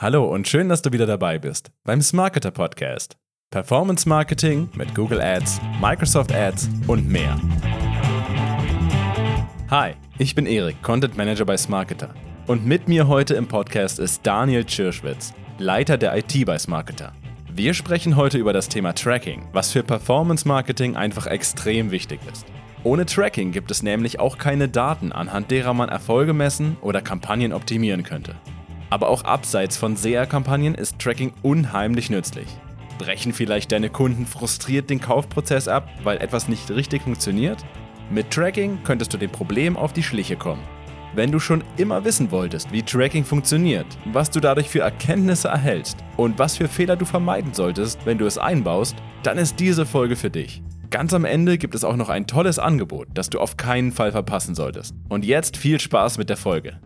Hallo und schön, dass du wieder dabei bist beim Smarketer Podcast. Performance Marketing mit Google Ads, Microsoft Ads und mehr. Hi, ich bin Erik, Content Manager bei Smarketer. Und mit mir heute im Podcast ist Daniel Tschirschwitz, Leiter der IT bei Smarketer. Wir sprechen heute über das Thema Tracking, was für Performance Marketing einfach extrem wichtig ist. Ohne Tracking gibt es nämlich auch keine Daten, anhand derer man Erfolge messen oder Kampagnen optimieren könnte. Aber auch abseits von SEA-Kampagnen ist Tracking unheimlich nützlich. Brechen vielleicht deine Kunden frustriert den Kaufprozess ab, weil etwas nicht richtig funktioniert? Mit Tracking könntest du dem Problem auf die Schliche kommen. Wenn du schon immer wissen wolltest, wie Tracking funktioniert, was du dadurch für Erkenntnisse erhältst und was für Fehler du vermeiden solltest, wenn du es einbaust, dann ist diese Folge für dich. Ganz am Ende gibt es auch noch ein tolles Angebot, das du auf keinen Fall verpassen solltest. Und jetzt viel Spaß mit der Folge.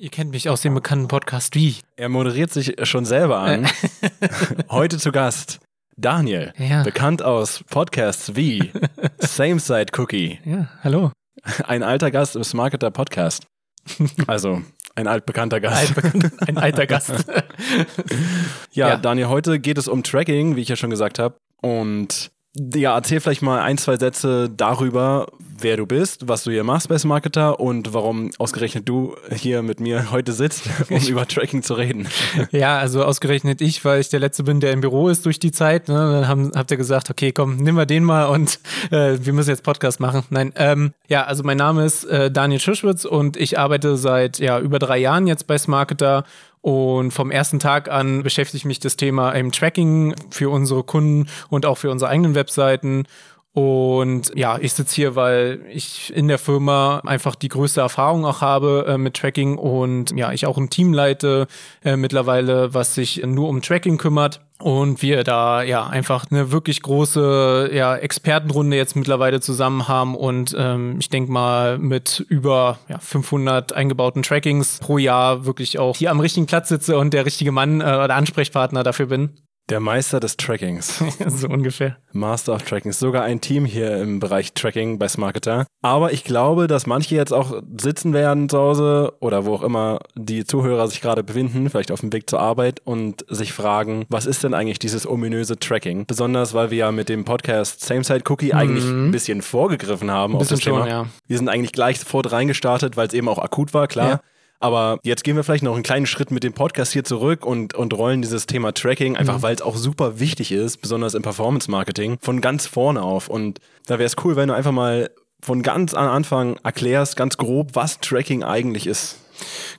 Ihr kennt mich aus dem bekannten Podcast wie? Er moderiert sich schon selber an. Heute zu Gast Daniel, ja. bekannt aus Podcasts wie Same Side Cookie. Ja, hallo. Ein alter Gast im Smarketer Podcast. Also ein altbekannter Gast. ein alter Gast. ja, ja, Daniel, heute geht es um Tracking, wie ich ja schon gesagt habe. Und ja, erzähl vielleicht mal ein, zwei Sätze darüber, wer du bist, was du hier machst bei Marketer und warum ausgerechnet du hier mit mir heute sitzt, um über Tracking zu reden. Ja, also ausgerechnet ich, weil ich der Letzte bin, der im Büro ist durch die Zeit. Ne? Dann haben, habt ihr gesagt, okay, komm, nimm mal den mal und äh, wir müssen jetzt Podcast machen. Nein, ähm, ja, also mein Name ist äh, Daniel Schischwitz und ich arbeite seit ja, über drei Jahren jetzt bei Marketer und vom ersten Tag an beschäftigt mich das Thema im Tracking für unsere Kunden und auch für unsere eigenen Webseiten. Und ja, ich sitze hier, weil ich in der Firma einfach die größte Erfahrung auch habe äh, mit Tracking und ja, ich auch ein Team leite äh, mittlerweile, was sich nur um Tracking kümmert. Und wir da ja einfach eine wirklich große ja, Expertenrunde jetzt mittlerweile zusammen haben und ähm, ich denke mal mit über ja, 500 eingebauten Trackings pro Jahr wirklich auch hier am richtigen Platz sitze und der richtige Mann äh, oder Ansprechpartner dafür bin. Der Meister des Trackings. so ungefähr. Master of Trackings. Sogar ein Team hier im Bereich Tracking bei Smarketer. Aber ich glaube, dass manche jetzt auch sitzen werden zu Hause oder wo auch immer die Zuhörer sich gerade befinden, vielleicht auf dem Weg zur Arbeit und sich fragen, was ist denn eigentlich dieses ominöse Tracking? Besonders, weil wir ja mit dem Podcast Same Side Cookie mhm. eigentlich ein bisschen vorgegriffen haben ein auf das schon, Thema. Ja. Wir sind eigentlich gleich sofort reingestartet, weil es eben auch akut war, klar. Ja. Aber jetzt gehen wir vielleicht noch einen kleinen Schritt mit dem Podcast hier zurück und, und rollen dieses Thema Tracking, einfach mhm. weil es auch super wichtig ist, besonders im Performance-Marketing, von ganz vorne auf. Und da wäre es cool, wenn du einfach mal von ganz am Anfang erklärst, ganz grob, was Tracking eigentlich ist.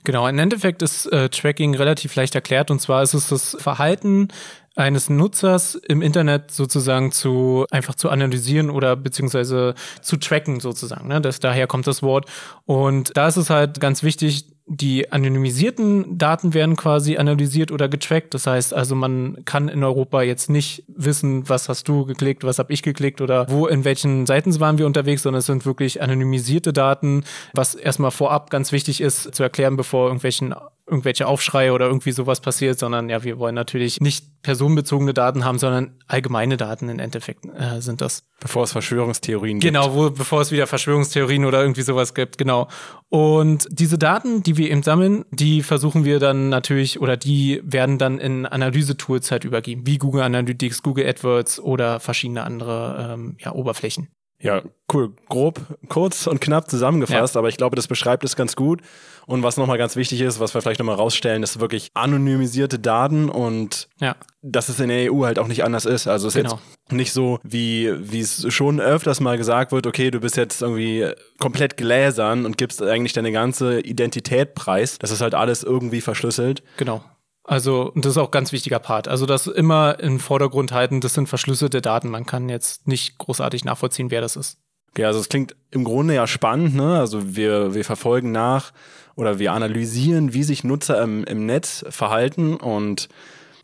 Genau, im Endeffekt ist äh, Tracking relativ leicht erklärt und zwar ist es das Verhalten eines Nutzers im Internet sozusagen zu einfach zu analysieren oder beziehungsweise zu tracken sozusagen. Ne? Das, daher kommt das Wort. Und da ist es halt ganz wichtig, die anonymisierten Daten werden quasi analysiert oder getrackt. Das heißt also, man kann in Europa jetzt nicht wissen, was hast du geklickt, was habe ich geklickt oder wo in welchen Seiten waren wir unterwegs, sondern es sind wirklich anonymisierte Daten, was erstmal vorab ganz wichtig ist zu erklären, bevor irgendwelchen irgendwelche Aufschreie oder irgendwie sowas passiert, sondern ja, wir wollen natürlich nicht personenbezogene Daten haben, sondern allgemeine Daten im Endeffekt äh, sind das. Bevor es Verschwörungstheorien gibt. Genau, wo, bevor es wieder Verschwörungstheorien oder irgendwie sowas gibt, genau. Und diese Daten, die wir eben sammeln, die versuchen wir dann natürlich oder die werden dann in Analyse-Tools halt übergeben, wie Google Analytics, Google AdWords oder verschiedene andere ähm, ja, Oberflächen. Ja, cool. Grob, kurz und knapp zusammengefasst, ja. aber ich glaube, das beschreibt es ganz gut. Und was nochmal ganz wichtig ist, was wir vielleicht nochmal rausstellen, ist wirklich anonymisierte Daten und ja. dass es in der EU halt auch nicht anders ist. Also es ist genau. jetzt nicht so, wie, wie es schon öfters mal gesagt wird, okay, du bist jetzt irgendwie komplett gläsern und gibst eigentlich deine ganze Identität preis. Das ist halt alles irgendwie verschlüsselt. Genau. Also, und das ist auch ein ganz wichtiger Part. Also, das immer im Vordergrund halten, das sind verschlüsselte Daten. Man kann jetzt nicht großartig nachvollziehen, wer das ist. Okay, also es klingt im Grunde ja spannend, ne? Also wir, wir verfolgen nach oder wir analysieren, wie sich Nutzer im, im Netz verhalten und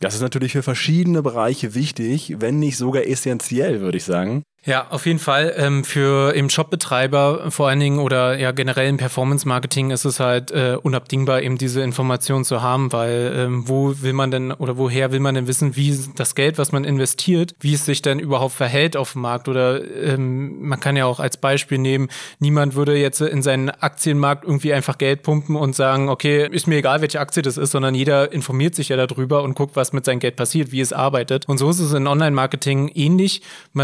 das ist natürlich für verschiedene Bereiche wichtig, wenn nicht sogar essentiell, würde ich sagen. Ja, auf jeden Fall. Ähm, für im Shopbetreiber vor allen Dingen oder ja generell im Performance-Marketing ist es halt äh, unabdingbar, eben diese Information zu haben, weil ähm, wo will man denn oder woher will man denn wissen, wie das Geld, was man investiert, wie es sich denn überhaupt verhält auf dem Markt? Oder ähm, man kann ja auch als Beispiel nehmen, niemand würde jetzt in seinen Aktienmarkt irgendwie einfach Geld pumpen und sagen, okay, ist mir egal, welche Aktie das ist, sondern jeder informiert sich ja darüber und guckt, was mit seinem Geld passiert, wie es arbeitet. Und so ist es in Online-Marketing ähnlich.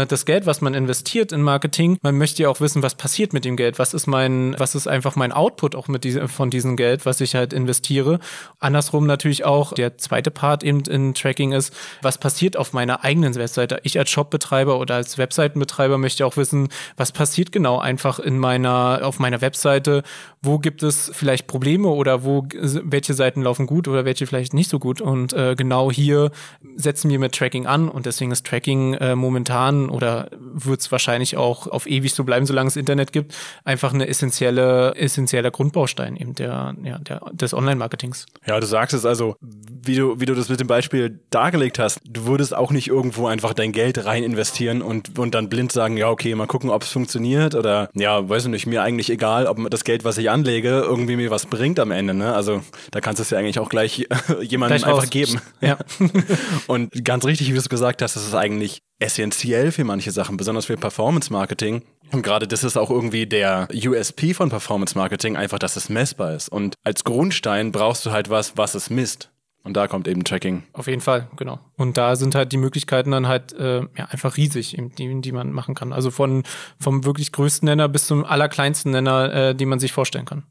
Das Geld, was man man investiert in Marketing, man möchte ja auch wissen, was passiert mit dem Geld, was ist mein, was ist einfach mein Output auch mit diesem, von diesem Geld, was ich halt investiere. Andersrum natürlich auch der zweite Part eben in Tracking ist, was passiert auf meiner eigenen Webseite. Ich als Shopbetreiber oder als Webseitenbetreiber möchte auch wissen, was passiert genau einfach in meiner, auf meiner Webseite, wo gibt es vielleicht Probleme oder wo, welche Seiten laufen gut oder welche vielleicht nicht so gut. Und äh, genau hier setzen wir mit Tracking an und deswegen ist Tracking äh, momentan oder wird es wahrscheinlich auch auf ewig so bleiben, solange es Internet gibt. Einfach eine essentielle, essentieller Grundbaustein eben der, ja, der, des Online-Marketings. Ja, du sagst es also, wie du, wie du das mit dem Beispiel dargelegt hast, du würdest auch nicht irgendwo einfach dein Geld rein investieren und, und dann blind sagen, ja, okay, mal gucken, ob es funktioniert oder ja, weiß ich nicht, mir eigentlich egal, ob das Geld, was ich anlege, irgendwie mir was bringt am Ende. Ne? Also da kannst du es ja eigentlich auch gleich jemandem gleich einfach geben. Ja. und ganz richtig, wie du es gesagt hast, das ist eigentlich essentiell für manche Sachen, besonders für Performance Marketing. Und gerade das ist auch irgendwie der USP von Performance Marketing, einfach, dass es messbar ist. Und als Grundstein brauchst du halt was, was es misst. Und da kommt eben Tracking. Auf jeden Fall, genau. Und da sind halt die Möglichkeiten dann halt äh, ja, einfach riesig, die, die man machen kann. Also von vom wirklich größten Nenner bis zum allerkleinsten Nenner, äh, die man sich vorstellen kann.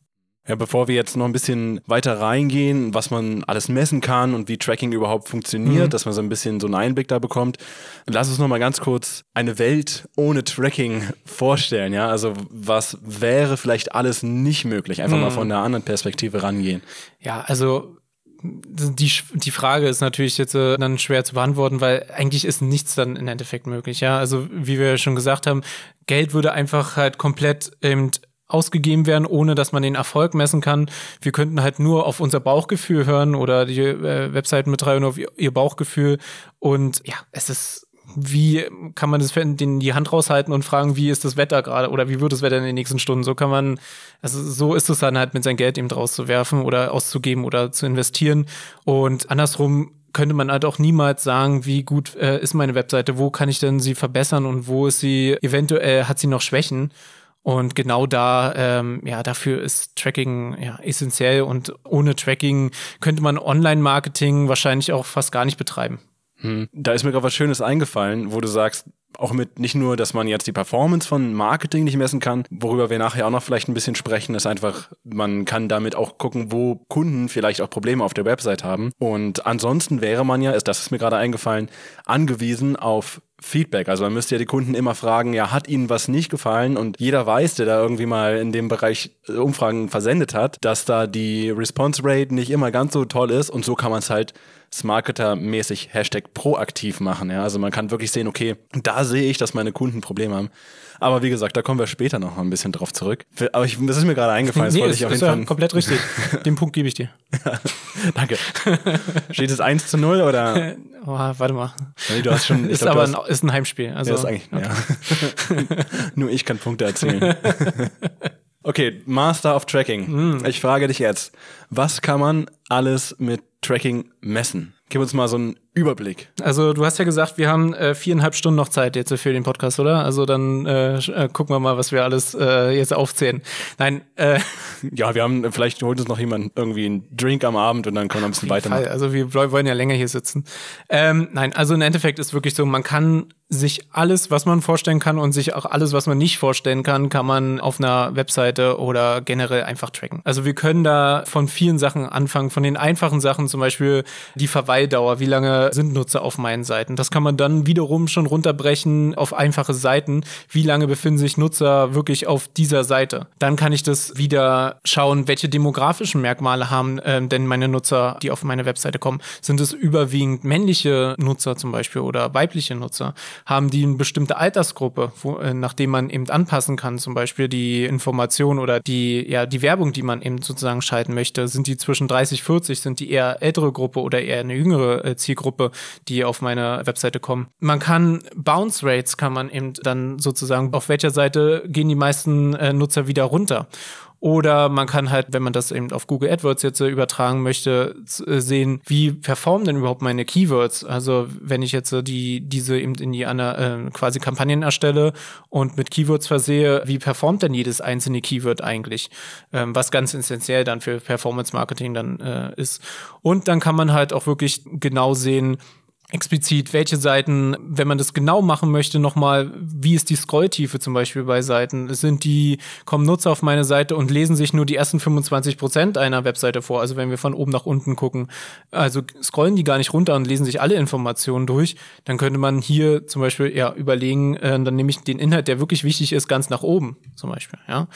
Ja, bevor wir jetzt noch ein bisschen weiter reingehen, was man alles messen kann und wie Tracking überhaupt funktioniert, mhm. dass man so ein bisschen so einen Einblick da bekommt, lass uns noch mal ganz kurz eine Welt ohne Tracking vorstellen. Ja, also was wäre vielleicht alles nicht möglich? Einfach mhm. mal von einer anderen Perspektive rangehen. Ja, also die, die Frage ist natürlich jetzt äh, dann schwer zu beantworten, weil eigentlich ist nichts dann im Endeffekt möglich. Ja, also wie wir schon gesagt haben, Geld würde einfach halt komplett eben ausgegeben werden, ohne dass man den Erfolg messen kann. Wir könnten halt nur auf unser Bauchgefühl hören oder die äh, Webseitenbetreiber nur auf ihr Bauchgefühl. Und ja, es ist wie kann man das in die Hand raushalten und fragen, wie ist das Wetter gerade oder wie wird das Wetter in den nächsten Stunden? So kann man, also so ist es dann halt mit sein Geld eben draus zu werfen oder auszugeben oder zu investieren. Und andersrum könnte man halt auch niemals sagen, wie gut äh, ist meine Webseite, wo kann ich denn sie verbessern und wo ist sie eventuell, hat sie noch Schwächen. Und genau da, ähm, ja, dafür ist Tracking ja essentiell und ohne Tracking könnte man Online-Marketing wahrscheinlich auch fast gar nicht betreiben. Hm. Da ist mir gerade was Schönes eingefallen, wo du sagst, auch mit nicht nur, dass man jetzt die Performance von Marketing nicht messen kann, worüber wir nachher auch noch vielleicht ein bisschen sprechen, ist einfach, man kann damit auch gucken, wo Kunden vielleicht auch Probleme auf der Website haben. Und ansonsten wäre man ja, das ist mir gerade eingefallen, angewiesen auf Feedback. Also man müsste ja die Kunden immer fragen, ja, hat ihnen was nicht gefallen? Und jeder weiß, der da irgendwie mal in dem Bereich äh, Umfragen versendet hat, dass da die Response Rate nicht immer ganz so toll ist. Und so kann man es halt Smarketer-mäßig Hashtag proaktiv machen. Ja? Also man kann wirklich sehen, okay, da sehe ich, dass meine Kunden Probleme haben. Aber wie gesagt, da kommen wir später noch mal ein bisschen drauf zurück. Aber ich, das ist mir gerade eingefallen. Das nee, wollte ist, ich auf jeden Fall. Ja komplett richtig. Den Punkt gebe ich dir. danke. Steht es 1 zu 0 oder? oh, warte mal. Nee, du hast schon, ist glaub, aber ein, ist ein Heimspiel. Also, ja, ist eigentlich, okay. ja. Nur ich kann Punkte erzielen. Okay, Master of Tracking. Mm. Ich frage dich jetzt, was kann man alles mit Tracking messen? Gib uns mal so einen Überblick. Also du hast ja gesagt, wir haben äh, viereinhalb Stunden noch Zeit jetzt für den Podcast, oder? Also dann äh, äh, gucken wir mal, was wir alles äh, jetzt aufzählen. Nein. Äh, ja, wir haben vielleicht holt uns noch jemand irgendwie einen Drink am Abend und dann können wir ein bisschen weitermachen. Also wir wollen ja länger hier sitzen. Ähm, nein, also im Endeffekt ist wirklich so, man kann sich alles, was man vorstellen kann und sich auch alles, was man nicht vorstellen kann, kann man auf einer Webseite oder generell einfach tracken. Also wir können da von vielen Sachen anfangen, von den einfachen Sachen, zum Beispiel die Verweildauer, wie lange sind Nutzer auf meinen Seiten. Das kann man dann wiederum schon runterbrechen auf einfache Seiten, wie lange befinden sich Nutzer wirklich auf dieser Seite. Dann kann ich das wieder schauen, welche demografischen Merkmale haben äh, denn meine Nutzer, die auf meine Webseite kommen. Sind es überwiegend männliche Nutzer zum Beispiel oder weibliche Nutzer? haben die eine bestimmte Altersgruppe, wo, äh, nachdem man eben anpassen kann, zum Beispiel die Information oder die, ja, die Werbung, die man eben sozusagen schalten möchte. Sind die zwischen 30, 40, sind die eher ältere Gruppe oder eher eine jüngere äh, Zielgruppe? Zielgruppe, die auf meine Webseite kommen. Man kann Bounce Rates kann man eben dann sozusagen, auf welcher Seite gehen die meisten äh, Nutzer wieder runter. Oder man kann halt, wenn man das eben auf Google AdWords jetzt äh, übertragen möchte, äh, sehen, wie performen denn überhaupt meine Keywords? Also wenn ich jetzt äh, die, diese eben in die äh, quasi Kampagnen erstelle und mit Keywords versehe, wie performt denn jedes einzelne Keyword eigentlich? Ähm, was ganz essentiell dann für Performance Marketing dann äh, ist. Und dann kann man halt auch wirklich genau sehen, explizit, welche Seiten, wenn man das genau machen möchte, nochmal, wie ist die Scrolltiefe zum Beispiel bei Seiten? Sind die, kommen Nutzer auf meine Seite und lesen sich nur die ersten 25 Prozent einer Webseite vor? Also wenn wir von oben nach unten gucken, also scrollen die gar nicht runter und lesen sich alle Informationen durch, dann könnte man hier zum Beispiel ja überlegen, äh, dann nehme ich den Inhalt, der wirklich wichtig ist, ganz nach oben zum Beispiel, ja.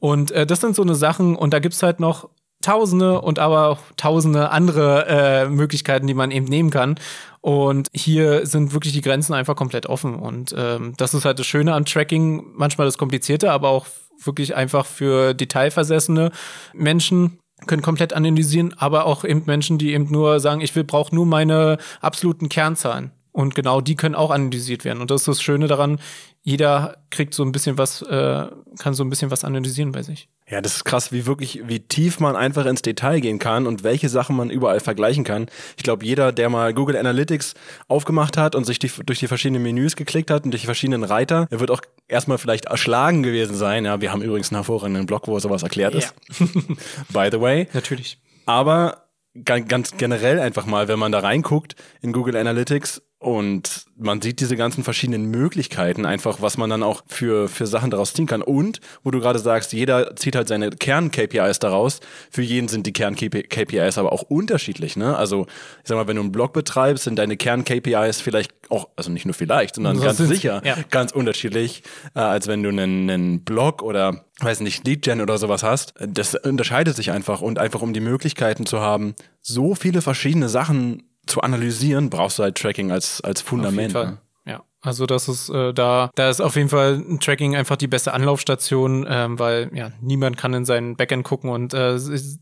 Und äh, das sind so eine Sachen und da gibt's halt noch Tausende und aber auch tausende andere äh, Möglichkeiten, die man eben nehmen kann. Und hier sind wirklich die Grenzen einfach komplett offen. Und ähm, das ist halt das Schöne am Tracking, manchmal das Komplizierte, aber auch wirklich einfach für detailversessene Menschen können komplett analysieren, aber auch eben Menschen, die eben nur sagen, ich will brauche nur meine absoluten Kernzahlen. Und genau die können auch analysiert werden. Und das ist das Schöne daran, jeder kriegt so ein bisschen was, äh, kann so ein bisschen was analysieren bei sich. Ja, das ist krass, wie wirklich, wie tief man einfach ins Detail gehen kann und welche Sachen man überall vergleichen kann. Ich glaube, jeder, der mal Google Analytics aufgemacht hat und sich die, durch die verschiedenen Menüs geklickt hat und durch die verschiedenen Reiter, der wird auch erstmal vielleicht erschlagen gewesen sein. Ja, wir haben übrigens einen hervorragenden Blog, wo sowas erklärt yeah. ist. By the way. Natürlich. Aber ganz generell einfach mal, wenn man da reinguckt in Google Analytics, und man sieht diese ganzen verschiedenen Möglichkeiten, einfach was man dann auch für, für Sachen daraus ziehen kann. Und, wo du gerade sagst, jeder zieht halt seine Kern-KPIs daraus. Für jeden sind die Kern-KPIs aber auch unterschiedlich. Ne? Also, ich sag mal, wenn du einen Blog betreibst, sind deine Kern-KPIs vielleicht auch, also nicht nur vielleicht, sondern das ganz sicher ja. ganz unterschiedlich, äh, als wenn du einen, einen Blog oder weiß nicht, Lead-Gen oder sowas hast. Das unterscheidet sich einfach und einfach um die Möglichkeiten zu haben, so viele verschiedene Sachen zu analysieren, brauchst du halt Tracking als, als Fundament. Ne? Ja, also das ist äh, da, da ist auf jeden Fall Tracking einfach die beste Anlaufstation, ähm, weil ja niemand kann in sein Backend gucken und äh,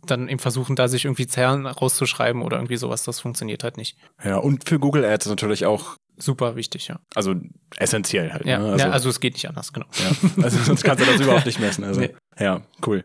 dann eben versuchen, da sich irgendwie Zahlen rauszuschreiben oder irgendwie sowas. Das funktioniert halt nicht. Ja, und für Google Ads natürlich auch super wichtig, ja. Also essentiell halt. Ja, ne? also, ja, also es geht nicht anders, genau. Ja, also sonst kannst du das überhaupt nicht messen. Also nee. ja, cool.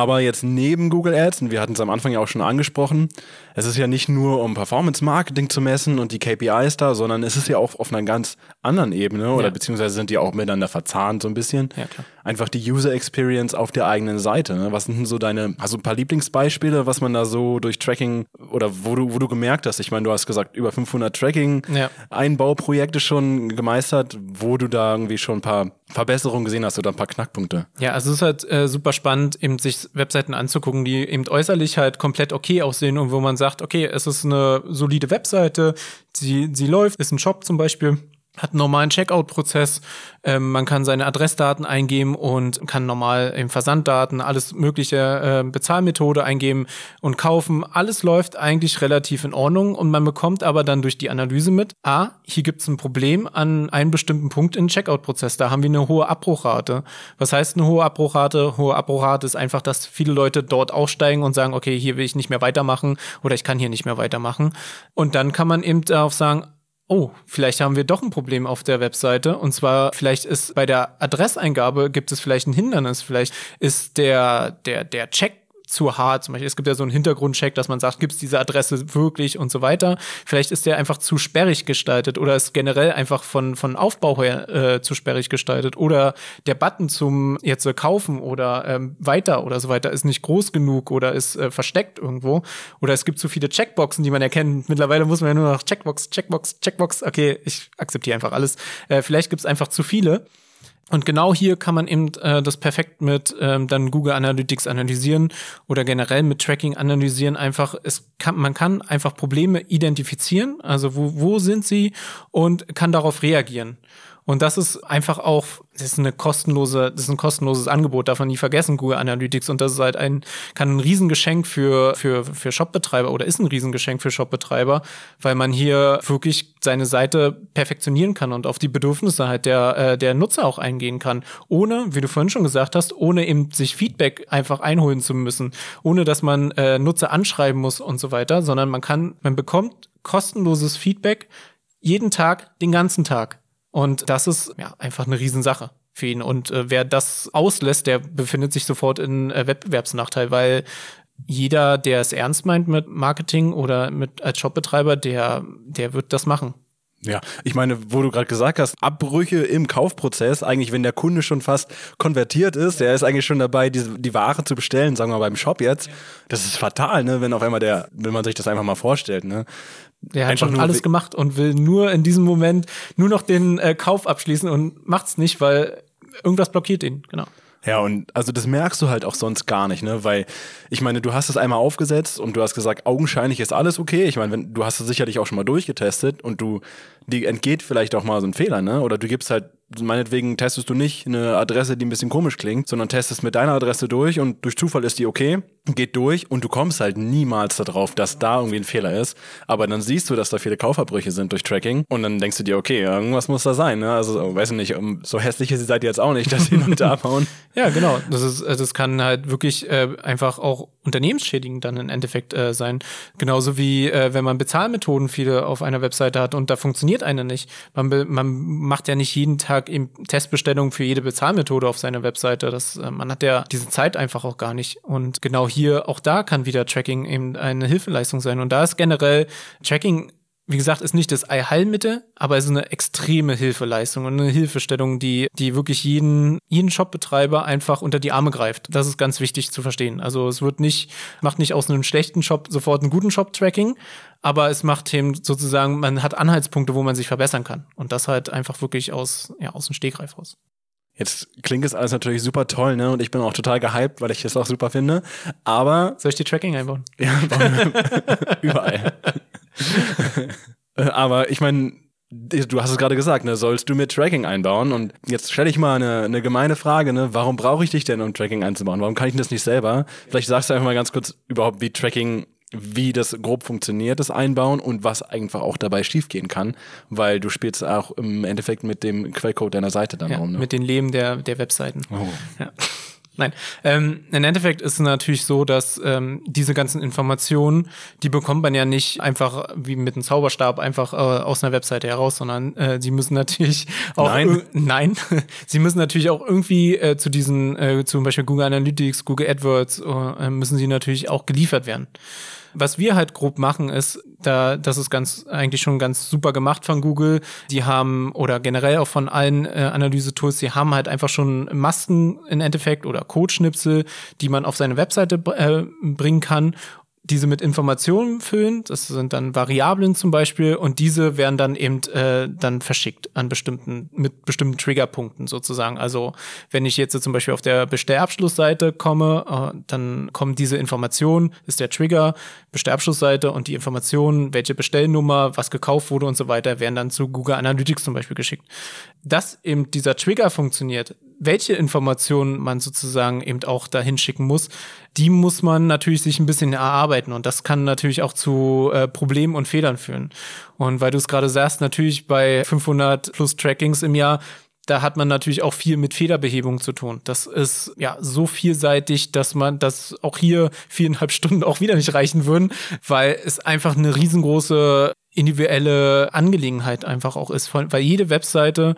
Aber jetzt neben Google Ads, und wir hatten es am Anfang ja auch schon angesprochen, es ist ja nicht nur um Performance-Marketing zu messen und die KPIs da, sondern es ist ja auch auf einer ganz anderen Ebene oder ja. beziehungsweise sind die auch miteinander verzahnt so ein bisschen. Ja, klar. Einfach die User Experience auf der eigenen Seite. Ne? Was sind denn so deine, also ein paar Lieblingsbeispiele, was man da so durch Tracking oder wo du, wo du gemerkt hast? Ich meine, du hast gesagt, über 500 Tracking-Einbauprojekte ja. schon gemeistert, wo du da irgendwie schon ein paar Verbesserungen gesehen hast oder ein paar Knackpunkte. Ja, also es ist halt äh, super spannend, eben sich Webseiten anzugucken, die eben äußerlich halt komplett okay aussehen und wo man sagt, okay, es ist eine solide Webseite, sie, sie läuft, ist ein Shop zum Beispiel hat einen normalen Checkout-Prozess. Ähm, man kann seine Adressdaten eingeben und kann normal im Versanddaten alles mögliche äh, Bezahlmethode eingeben und kaufen. Alles läuft eigentlich relativ in Ordnung und man bekommt aber dann durch die Analyse mit, ah, hier gibt es ein Problem an einem bestimmten Punkt im Checkout-Prozess. Da haben wir eine hohe Abbruchrate. Was heißt eine hohe Abbruchrate? Hohe Abbruchrate ist einfach, dass viele Leute dort aussteigen und sagen, okay, hier will ich nicht mehr weitermachen oder ich kann hier nicht mehr weitermachen. Und dann kann man eben darauf sagen, oh, vielleicht haben wir doch ein Problem auf der Webseite. Und zwar, vielleicht ist bei der Adresseingabe gibt es vielleicht ein Hindernis. Vielleicht ist der, der, der Check zu hart. Zum Beispiel, es gibt ja so einen Hintergrundcheck, dass man sagt, gibt es diese Adresse wirklich und so weiter. Vielleicht ist der einfach zu sperrig gestaltet oder ist generell einfach von, von Aufbau her äh, zu sperrig gestaltet. Oder der Button zum jetzt äh, kaufen oder ähm, weiter oder so weiter ist nicht groß genug oder ist äh, versteckt irgendwo. Oder es gibt zu viele Checkboxen, die man erkennt. Mittlerweile muss man ja nur noch Checkbox, Checkbox, Checkbox. Okay, ich akzeptiere einfach alles. Äh, vielleicht gibt es einfach zu viele. Und genau hier kann man eben äh, das perfekt mit ähm, dann Google Analytics analysieren oder generell mit Tracking analysieren. Einfach, es kann, man kann einfach Probleme identifizieren, also wo, wo sind sie und kann darauf reagieren. Und das ist einfach auch, das ist eine kostenlose, das ist ein kostenloses Angebot, darf man nie vergessen, Google Analytics. Und das ist halt ein, kann ein Riesengeschenk für, für, für Shopbetreiber oder ist ein Riesengeschenk für Shopbetreiber, weil man hier wirklich seine Seite perfektionieren kann und auf die Bedürfnisse halt der, äh, der Nutzer auch eingehen kann. Ohne, wie du vorhin schon gesagt hast, ohne eben sich Feedback einfach einholen zu müssen, ohne dass man äh, Nutzer anschreiben muss und so weiter, sondern man kann, man bekommt kostenloses Feedback jeden Tag, den ganzen Tag. Und das ist ja einfach eine Riesensache für ihn. Und äh, wer das auslässt, der befindet sich sofort in äh, Wettbewerbsnachteil, weil jeder, der es ernst meint mit Marketing oder mit als Shopbetreiber, der, der wird das machen. Ja, ich meine, wo du gerade gesagt hast, Abbrüche im Kaufprozess, eigentlich wenn der Kunde schon fast konvertiert ist, der ist eigentlich schon dabei, die, die Ware zu bestellen, sagen wir mal beim Shop jetzt. Das ist fatal, ne, wenn auf einmal der, wenn man sich das einfach mal vorstellt, ne. Der hat schon alles gemacht und will nur in diesem Moment nur noch den äh, Kauf abschließen und macht's nicht, weil irgendwas blockiert ihn, genau. Ja, und also das merkst du halt auch sonst gar nicht, ne? Weil ich meine, du hast es einmal aufgesetzt und du hast gesagt, augenscheinlich ist alles okay. Ich meine, wenn, du hast es sicherlich auch schon mal durchgetestet und du, die entgeht vielleicht auch mal so ein Fehler, ne? Oder du gibst halt meinetwegen testest du nicht eine Adresse, die ein bisschen komisch klingt, sondern testest mit deiner Adresse durch und durch Zufall ist die okay, geht durch und du kommst halt niemals darauf, dass da irgendwie ein Fehler ist. Aber dann siehst du, dass da viele Kaufabbrüche sind durch Tracking und dann denkst du dir, okay, irgendwas muss da sein. Ne? Also, weiß ich nicht, so hässlich ist die Seite jetzt auch nicht, dass sie nur da bauen. ja, genau. Das, ist, das kann halt wirklich äh, einfach auch unternehmensschädigend dann im Endeffekt äh, sein. Genauso wie äh, wenn man Bezahlmethoden viele auf einer Webseite hat und da funktioniert eine nicht. Man, man macht ja nicht jeden Tag eben Testbestellungen für jede Bezahlmethode auf seiner Webseite. Das, äh, man hat ja diese Zeit einfach auch gar nicht. Und genau hier, auch da kann wieder Tracking eben eine Hilfeleistung sein. Und da ist generell Tracking wie gesagt, ist nicht das Allheilmittel, aber es ist eine extreme Hilfeleistung und eine Hilfestellung, die, die wirklich jeden, jeden Shopbetreiber einfach unter die Arme greift. Das ist ganz wichtig zu verstehen. Also es wird nicht, macht nicht aus einem schlechten Shop sofort einen guten Shop-Tracking, aber es macht eben sozusagen, man hat Anhaltspunkte, wo man sich verbessern kann. Und das halt einfach wirklich aus, ja, aus dem Stegreif raus. Jetzt klingt es alles natürlich super toll, ne? Und ich bin auch total gehypt, weil ich es auch super finde. Aber. Soll ich die Tracking einbauen? Ja, überall. Äh, aber ich meine, du hast es gerade gesagt, ne, sollst du mit Tracking einbauen? Und jetzt stelle ich mal eine, eine gemeine Frage, ne? Warum brauche ich dich denn, um Tracking einzubauen? Warum kann ich das nicht selber? Vielleicht sagst du einfach mal ganz kurz überhaupt, wie Tracking wie das grob funktioniert, das Einbauen und was einfach auch dabei schiefgehen kann, weil du spielst auch im Endeffekt mit dem Quellcode deiner Seite dann ja, rum. Ne? Mit den Leben der, der Webseiten. Oh. Ja. Nein. Ähm, Im Endeffekt ist es natürlich so, dass ähm, diese ganzen Informationen, die bekommt man ja nicht einfach wie mit einem Zauberstab einfach äh, aus einer Webseite heraus, sondern äh, sie müssen natürlich auch nein, nein, sie müssen natürlich auch irgendwie äh, zu diesen, äh, zum Beispiel Google Analytics, Google AdWords, äh, müssen sie natürlich auch geliefert werden. Was wir halt grob machen, ist, da, das ist ganz, eigentlich schon ganz super gemacht von Google. Die haben, oder generell auch von allen äh, Analyse-Tools, die haben halt einfach schon Masken im Endeffekt oder Codeschnipsel, die man auf seine Webseite äh, bringen kann diese mit Informationen füllen. Das sind dann Variablen zum Beispiel und diese werden dann eben äh, dann verschickt an bestimmten, mit bestimmten Triggerpunkten sozusagen. Also wenn ich jetzt zum Beispiel auf der Bestellabschlussseite komme, äh, dann kommen diese Informationen, ist der Trigger, Bestellabschlussseite und die Informationen, welche Bestellnummer, was gekauft wurde und so weiter, werden dann zu Google Analytics zum Beispiel geschickt. Dass eben dieser Trigger funktioniert, welche Informationen man sozusagen eben auch dahin schicken muss, die muss man natürlich sich ein bisschen erarbeiten und das kann natürlich auch zu äh, Problemen und Fehlern führen. Und weil du es gerade sagst, natürlich bei 500 plus Trackings im Jahr da hat man natürlich auch viel mit Fehlerbehebung zu tun. Das ist ja so vielseitig, dass man das auch hier viereinhalb Stunden auch wieder nicht reichen würden, weil es einfach eine riesengroße individuelle Angelegenheit einfach auch ist, weil jede Webseite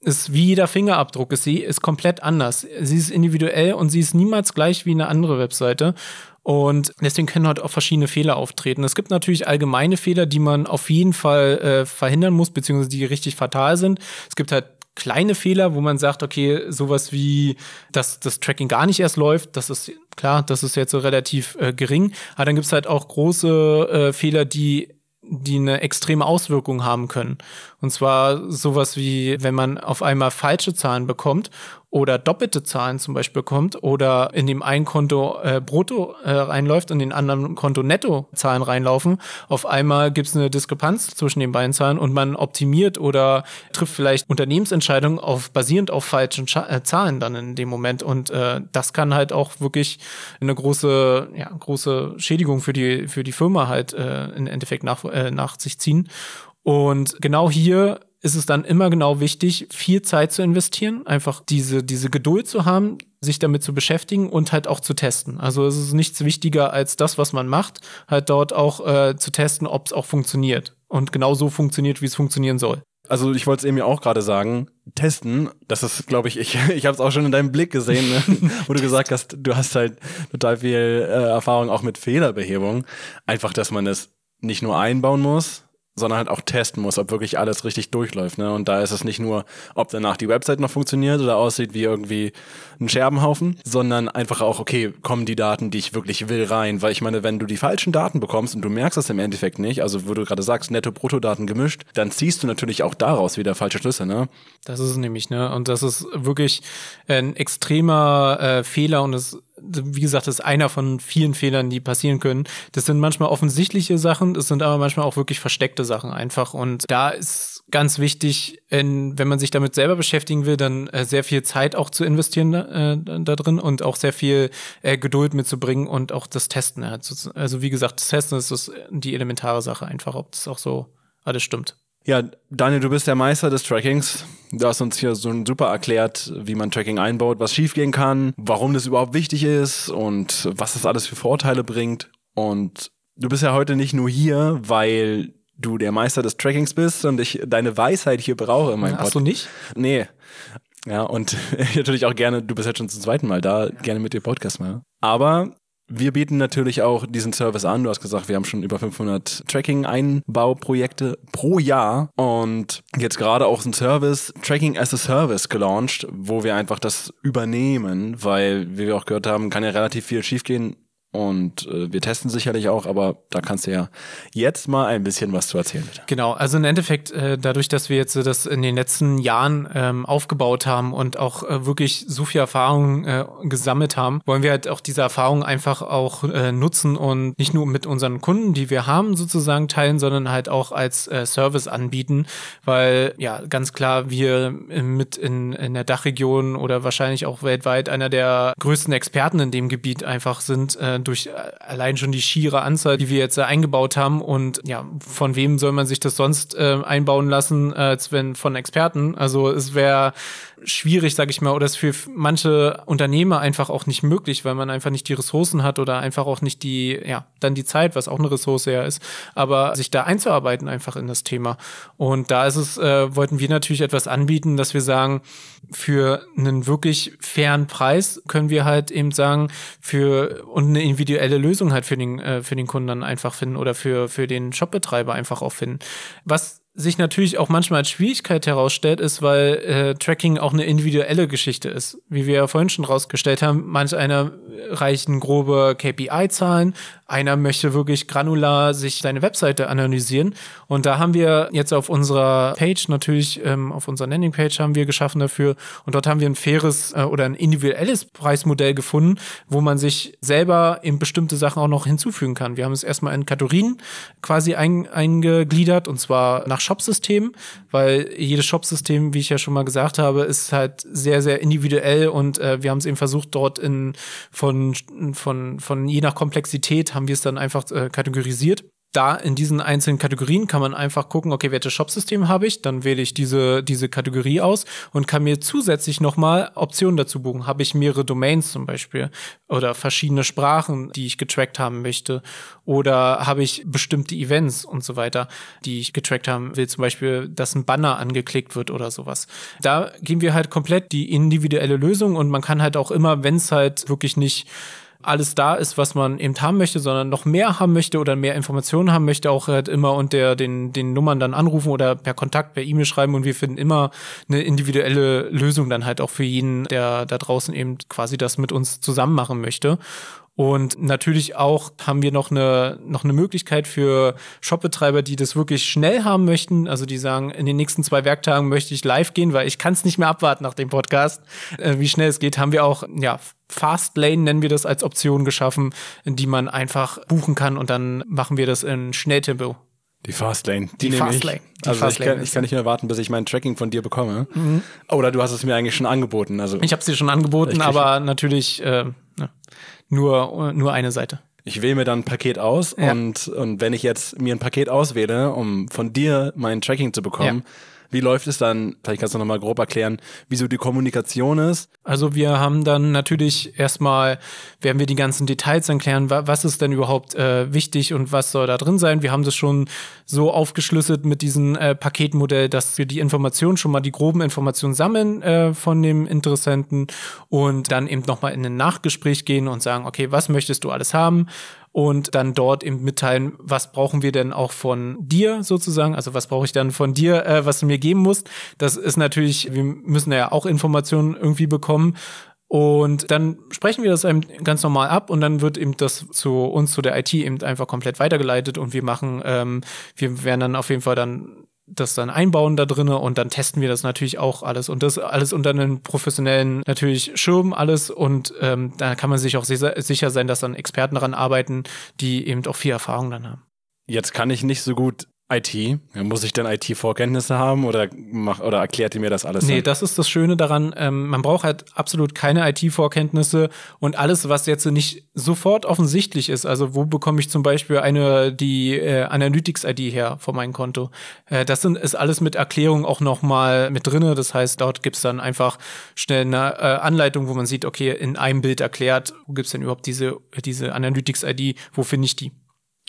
ist wie jeder Fingerabdruck ist. Sie ist komplett anders. Sie ist individuell und sie ist niemals gleich wie eine andere Webseite. Und deswegen können halt auch verschiedene Fehler auftreten. Es gibt natürlich allgemeine Fehler, die man auf jeden Fall äh, verhindern muss, beziehungsweise die richtig fatal sind. Es gibt halt kleine Fehler, wo man sagt, okay, sowas wie, dass das Tracking gar nicht erst läuft, das ist klar, das ist jetzt so relativ äh, gering. Aber dann gibt es halt auch große äh, Fehler, die die eine extreme Auswirkung haben können. Und zwar sowas wie, wenn man auf einmal falsche Zahlen bekommt oder doppelte Zahlen zum Beispiel bekommt oder in dem einen Konto äh, brutto äh, reinläuft und in den anderen Konto netto Zahlen reinlaufen. Auf einmal gibt es eine Diskrepanz zwischen den beiden Zahlen und man optimiert oder trifft vielleicht Unternehmensentscheidungen auf basierend auf falschen Scha äh, Zahlen dann in dem Moment. Und äh, das kann halt auch wirklich eine große, ja, große Schädigung für die, für die Firma halt äh, im Endeffekt nach, äh, nach sich ziehen. Und genau hier ist es dann immer genau wichtig, viel Zeit zu investieren, einfach diese, diese Geduld zu haben, sich damit zu beschäftigen und halt auch zu testen. Also es ist nichts wichtiger als das, was man macht, halt dort auch äh, zu testen, ob es auch funktioniert und genau so funktioniert, wie es funktionieren soll. Also ich wollte es eben ja auch gerade sagen, testen, das ist, glaube ich, ich, ich habe es auch schon in deinem Blick gesehen, ne? wo du gesagt hast, du hast halt total viel äh, Erfahrung auch mit Fehlerbehebung. Einfach, dass man es nicht nur einbauen muss, sondern halt auch testen muss, ob wirklich alles richtig durchläuft. Ne? Und da ist es nicht nur, ob danach die Website noch funktioniert oder aussieht wie irgendwie ein Scherbenhaufen, sondern einfach auch, okay, kommen die Daten, die ich wirklich will, rein. Weil ich meine, wenn du die falschen Daten bekommst und du merkst das im Endeffekt nicht, also wo du gerade sagst, Netto-Brutto-Daten gemischt, dann ziehst du natürlich auch daraus wieder falsche Schlüsse. Ne? Das ist es nämlich, ne? Und das ist wirklich ein extremer äh, Fehler und es wie gesagt, das ist einer von vielen Fehlern, die passieren können. Das sind manchmal offensichtliche Sachen, das sind aber manchmal auch wirklich versteckte Sachen einfach. Und da ist ganz wichtig, wenn man sich damit selber beschäftigen will, dann äh, sehr viel Zeit auch zu investieren äh, da drin und auch sehr viel äh, Geduld mitzubringen und auch das Testen. Also wie gesagt, das Testen ist das die elementare Sache einfach, ob das auch so alles stimmt. Ja, Daniel, du bist der Meister des Trackings. Du hast uns hier so super erklärt, wie man Tracking einbaut, was schiefgehen kann, warum das überhaupt wichtig ist und was das alles für Vorteile bringt. Und du bist ja heute nicht nur hier, weil du der Meister des Trackings bist und ich deine Weisheit hier brauche in meinem Podcast. Hast du nicht? Nee. Ja, und natürlich auch gerne, du bist jetzt schon zum zweiten Mal da, gerne mit dir Podcast mal. Aber wir bieten natürlich auch diesen Service an. Du hast gesagt, wir haben schon über 500 Tracking-Einbauprojekte pro Jahr und jetzt gerade auch ein Service, Tracking as a Service gelauncht, wo wir einfach das übernehmen, weil, wie wir auch gehört haben, kann ja relativ viel schiefgehen und äh, wir testen sicherlich auch, aber da kannst du ja jetzt mal ein bisschen was zu erzählen. Bitte. Genau, also im Endeffekt, äh, dadurch, dass wir jetzt äh, das in den letzten Jahren ähm, aufgebaut haben und auch äh, wirklich so viel Erfahrung äh, gesammelt haben, wollen wir halt auch diese Erfahrung einfach auch äh, nutzen und nicht nur mit unseren Kunden, die wir haben, sozusagen teilen, sondern halt auch als äh, Service anbieten, weil ja, ganz klar, wir mit in, in der Dachregion oder wahrscheinlich auch weltweit einer der größten Experten in dem Gebiet einfach sind, äh, durch äh, allein schon die schiere Anzahl, die wir jetzt äh, eingebaut haben. Und ja, von wem soll man sich das sonst äh, einbauen lassen, als wenn von Experten? Also es wäre schwierig, sage ich mal, oder ist für manche Unternehmer einfach auch nicht möglich, weil man einfach nicht die Ressourcen hat oder einfach auch nicht die, ja, dann die Zeit, was auch eine Ressource ja ist, aber sich da einzuarbeiten einfach in das Thema. Und da ist es, äh, wollten wir natürlich etwas anbieten, dass wir sagen, für einen wirklich fairen Preis können wir halt eben sagen, für und eine individuelle Lösung halt für den, äh, für den Kunden dann einfach finden oder für, für den Shopbetreiber einfach auch finden. Was sich natürlich auch manchmal als Schwierigkeit herausstellt, ist, weil äh, Tracking auch eine individuelle Geschichte ist. Wie wir ja vorhin schon rausgestellt haben, manch einer reichen grobe KPI-Zahlen, einer möchte wirklich granular sich seine Webseite analysieren. Und da haben wir jetzt auf unserer Page natürlich, ähm, auf unserer Landingpage haben wir geschaffen dafür. Und dort haben wir ein faires äh, oder ein individuelles Preismodell gefunden, wo man sich selber in bestimmte Sachen auch noch hinzufügen kann. Wir haben es erstmal in Kategorien quasi ein, eingegliedert und zwar nach Shopsystem, weil jedes Shopsystem, wie ich ja schon mal gesagt habe, ist halt sehr, sehr individuell und äh, wir haben es eben versucht, dort in von, von, von je nach Komplexität haben wir es dann einfach äh, kategorisiert da in diesen einzelnen Kategorien kann man einfach gucken, okay, welches Shopsystem habe ich, dann wähle ich diese, diese Kategorie aus und kann mir zusätzlich nochmal Optionen dazu buchen. Habe ich mehrere Domains zum Beispiel oder verschiedene Sprachen, die ich getrackt haben möchte oder habe ich bestimmte Events und so weiter, die ich getrackt haben will, zum Beispiel, dass ein Banner angeklickt wird oder sowas. Da geben wir halt komplett die individuelle Lösung und man kann halt auch immer, wenn es halt wirklich nicht alles da ist, was man eben haben möchte, sondern noch mehr haben möchte oder mehr Informationen haben möchte, auch halt immer unter den, den Nummern dann anrufen oder per Kontakt, per E-Mail schreiben und wir finden immer eine individuelle Lösung dann halt auch für jeden, der da draußen eben quasi das mit uns zusammen machen möchte. Und natürlich auch haben wir noch eine, noch eine Möglichkeit für Shopbetreiber, die das wirklich schnell haben möchten. Also die sagen, in den nächsten zwei Werktagen möchte ich live gehen, weil ich kann es nicht mehr abwarten nach dem Podcast, äh, wie schnell es geht, haben wir auch, ja, Fastlane nennen wir das als Option geschaffen, die man einfach buchen kann und dann machen wir das in Schnelltempo. Die Fastlane. Die, die Fastlane. Die also Fastlane ich, kann, ich kann nicht mehr warten, bis ich mein Tracking von dir bekomme. Mhm. Oder du hast es mir eigentlich schon angeboten. Also ich habe es dir schon angeboten, aber natürlich äh, ne, nur, nur eine Seite. Ich wähle mir dann ein Paket aus ja. und, und wenn ich jetzt mir ein Paket auswähle, um von dir mein Tracking zu bekommen, ja wie läuft es dann? Vielleicht kannst du nochmal grob erklären, wieso die Kommunikation ist. Also wir haben dann natürlich erstmal, werden wir die ganzen Details erklären, was ist denn überhaupt äh, wichtig und was soll da drin sein. Wir haben das schon so aufgeschlüsselt mit diesem äh, Paketmodell, dass wir die Informationen schon mal, die groben Informationen sammeln äh, von dem Interessenten und dann eben nochmal in ein Nachgespräch gehen und sagen, okay, was möchtest du alles haben? Und dann dort eben mitteilen, was brauchen wir denn auch von dir sozusagen, also was brauche ich dann von dir, äh, was du mir geben musst. Das ist natürlich, wir müssen ja auch Informationen irgendwie bekommen. Und dann sprechen wir das ganz normal ab und dann wird eben das zu uns, zu der IT eben einfach komplett weitergeleitet und wir machen, ähm, wir werden dann auf jeden Fall dann das dann einbauen da drinne und dann testen wir das natürlich auch alles und das alles unter einem professionellen natürlich Schirm alles und ähm, da kann man sich auch sicher sein, dass dann Experten daran arbeiten, die eben auch viel Erfahrung dann haben. Jetzt kann ich nicht so gut IT? Muss ich denn IT-Vorkenntnisse haben oder, mach, oder erklärt ihr mir das alles? Nee, dann? das ist das Schöne daran. Ähm, man braucht halt absolut keine IT-Vorkenntnisse und alles, was jetzt nicht sofort offensichtlich ist. Also, wo bekomme ich zum Beispiel eine, die äh, Analytics-ID her von meinem Konto? Äh, das sind, ist alles mit Erklärung auch nochmal mit drinne. Das heißt, dort gibt's dann einfach schnell eine äh, Anleitung, wo man sieht, okay, in einem Bild erklärt, wo gibt's denn überhaupt diese, diese Analytics-ID? Wo finde ich die?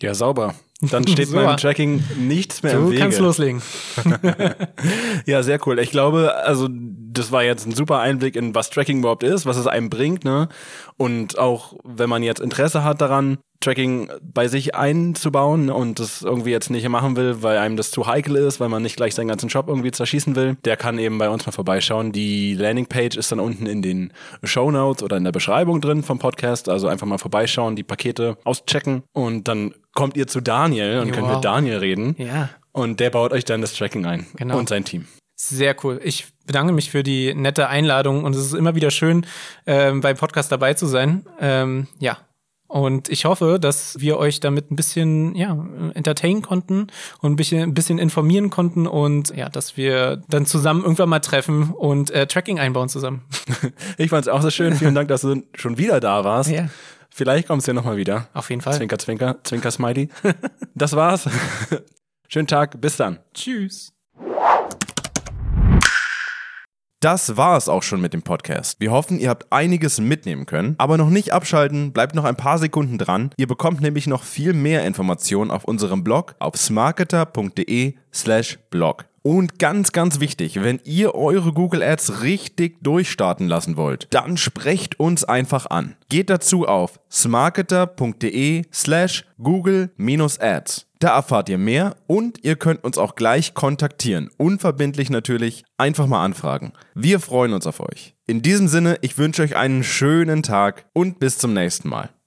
Ja, sauber. Dann steht so. meinem Tracking nichts mehr du im Wege. Du kannst loslegen. ja, sehr cool. Ich glaube, also das war jetzt ein super Einblick in was Tracking überhaupt ist, was es einem bringt, ne? Und auch wenn man jetzt Interesse hat daran, Tracking bei sich einzubauen und das irgendwie jetzt nicht machen will, weil einem das zu heikel ist, weil man nicht gleich seinen ganzen Shop irgendwie zerschießen will, der kann eben bei uns mal vorbeischauen. Die Landingpage ist dann unten in den Show Notes oder in der Beschreibung drin vom Podcast. Also einfach mal vorbeischauen, die Pakete auschecken und dann kommt ihr zu Daniel und wow. könnt mit Daniel reden. Ja. Und der baut euch dann das Tracking ein genau. und sein Team. Sehr cool. Ich bedanke mich für die nette Einladung und es ist immer wieder schön, ähm, beim Podcast dabei zu sein. Ähm, ja, und ich hoffe, dass wir euch damit ein bisschen, ja, entertainen konnten und ein bisschen, ein bisschen informieren konnten und ja, dass wir dann zusammen irgendwann mal treffen und äh, Tracking einbauen zusammen. Ich fand es auch so schön. Vielen Dank, dass du schon wieder da warst. Ja. Vielleicht kommst du ja nochmal wieder. Auf jeden Fall. Zwinker, zwinker, zwinker, smiley. das war's. Schönen Tag. Bis dann. Tschüss. Das war es auch schon mit dem Podcast. Wir hoffen, ihr habt einiges mitnehmen können. Aber noch nicht abschalten, bleibt noch ein paar Sekunden dran. Ihr bekommt nämlich noch viel mehr Informationen auf unserem Blog auf smarketer.de/slash blog. Und ganz, ganz wichtig, wenn ihr eure Google Ads richtig durchstarten lassen wollt, dann sprecht uns einfach an. Geht dazu auf smarketer.de slash google-ads. Da erfahrt ihr mehr und ihr könnt uns auch gleich kontaktieren. Unverbindlich natürlich, einfach mal anfragen. Wir freuen uns auf euch. In diesem Sinne, ich wünsche euch einen schönen Tag und bis zum nächsten Mal.